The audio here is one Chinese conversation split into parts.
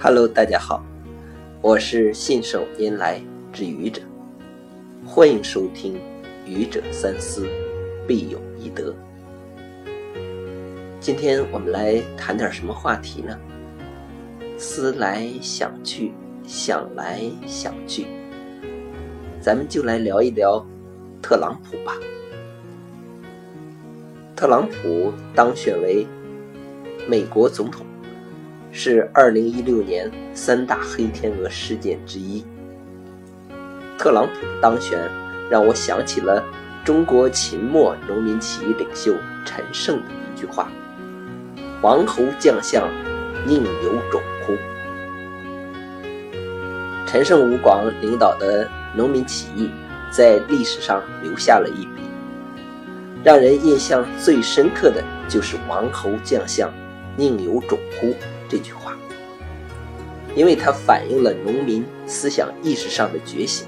Hello，大家好，我是信手拈来之愚者，欢迎收听《愚者三思，必有一得》。今天我们来谈点什么话题呢？思来想去，想来想去，咱们就来聊一聊特朗普吧。特朗普当选为美国总统，是2016年三大黑天鹅事件之一。特朗普的当选让我想起了中国秦末农民起义领袖陈胜的一句话：“王侯将相宁有种乎？”陈胜吴广领导的农民起义在历史上留下了一笔。让人印象最深刻的就是“王侯将相宁有种乎”这句话，因为它反映了农民思想意识上的觉醒，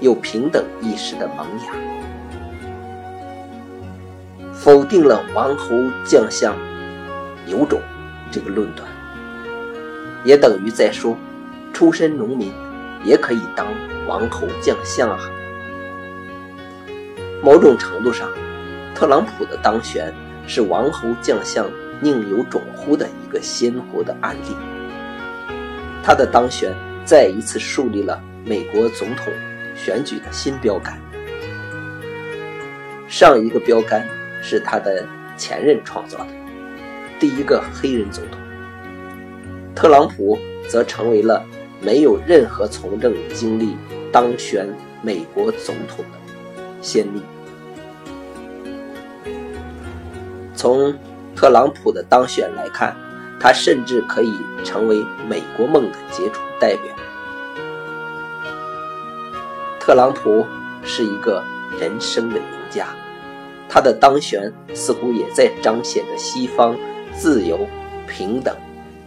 有平等意识的萌芽，否定了“王侯将相有种”这个论断，也等于在说，出身农民也可以当王侯将相啊。某种程度上，特朗普的当选是“王侯将相宁有种乎”的一个鲜活的案例。他的当选再一次树立了美国总统选举的新标杆。上一个标杆是他的前任创造的，第一个黑人总统。特朗普则成为了没有任何从政经历当选美国总统的。先例。从特朗普的当选来看，他甚至可以成为美国梦的杰出代表。特朗普是一个人生的赢家，他的当选似乎也在彰显着西方自由、平等、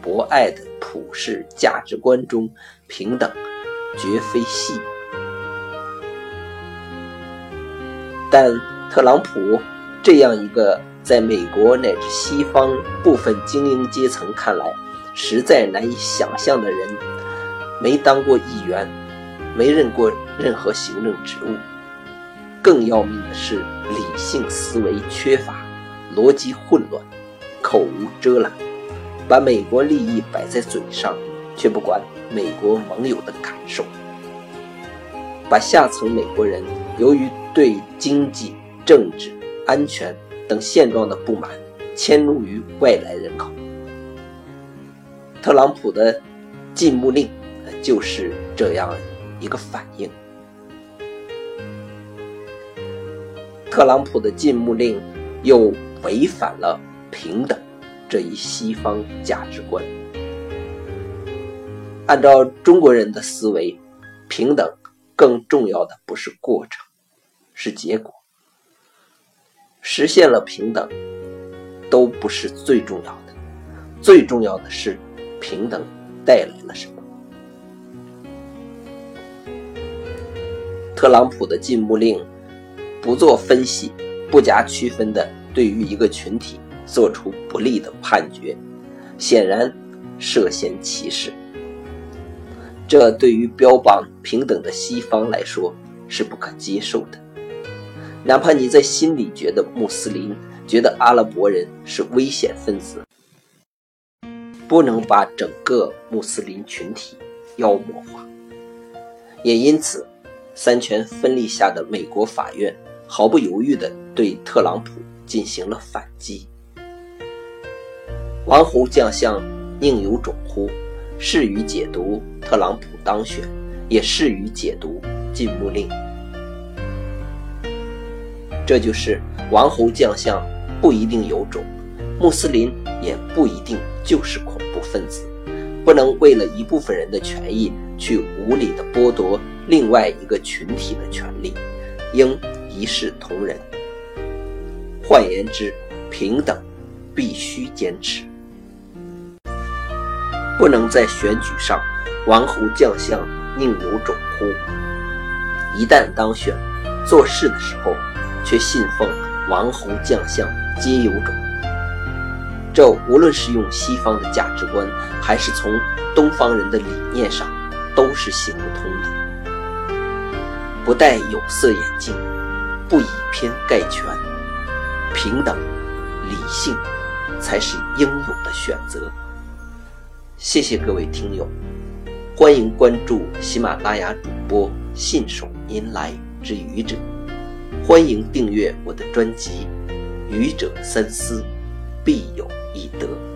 博爱的普世价值观中，平等绝非戏。但特朗普这样一个在美国乃至西方部分精英阶层看来实在难以想象的人，没当过议员，没任过任何行政职务，更要命的是理性思维缺乏，逻辑混乱，口无遮拦，把美国利益摆在嘴上，却不管美国盟友的感受，把下层美国人由于对经济、政治、安全等现状的不满，迁怒于外来人口。特朗普的禁牧令就是这样一个反应。特朗普的禁牧令又违反了平等这一西方价值观。按照中国人的思维，平等更重要的不是过程。是结果，实现了平等，都不是最重要的。最重要的是平等带来了什么。特朗普的禁牧令，不做分析，不加区分的对于一个群体做出不利的判决，显然涉嫌歧视。这对于标榜平等的西方来说是不可接受的。哪怕你在心里觉得穆斯林、觉得阿拉伯人是危险分子，不能把整个穆斯林群体妖魔化。也因此，三权分立下的美国法院毫不犹豫地对特朗普进行了反击。王侯将相宁有种乎？适于解读特朗普当选，也适于解读禁牧令。这就是王侯将相不一定有种，穆斯林也不一定就是恐怖分子，不能为了一部分人的权益去无理的剥夺另外一个群体的权利，应一视同仁。换言之，平等必须坚持，不能在选举上王侯将相宁有种乎？一旦当选，做事的时候。却信奉王侯将相皆有种，这无论是用西方的价值观，还是从东方人的理念上，都是行不通的。不戴有色眼镜，不以偏概全，平等、理性，才是应有的选择。谢谢各位听友，欢迎关注喜马拉雅主播信手拈来之愚者，欢迎订阅我的专辑《愚者三思》。必有一得。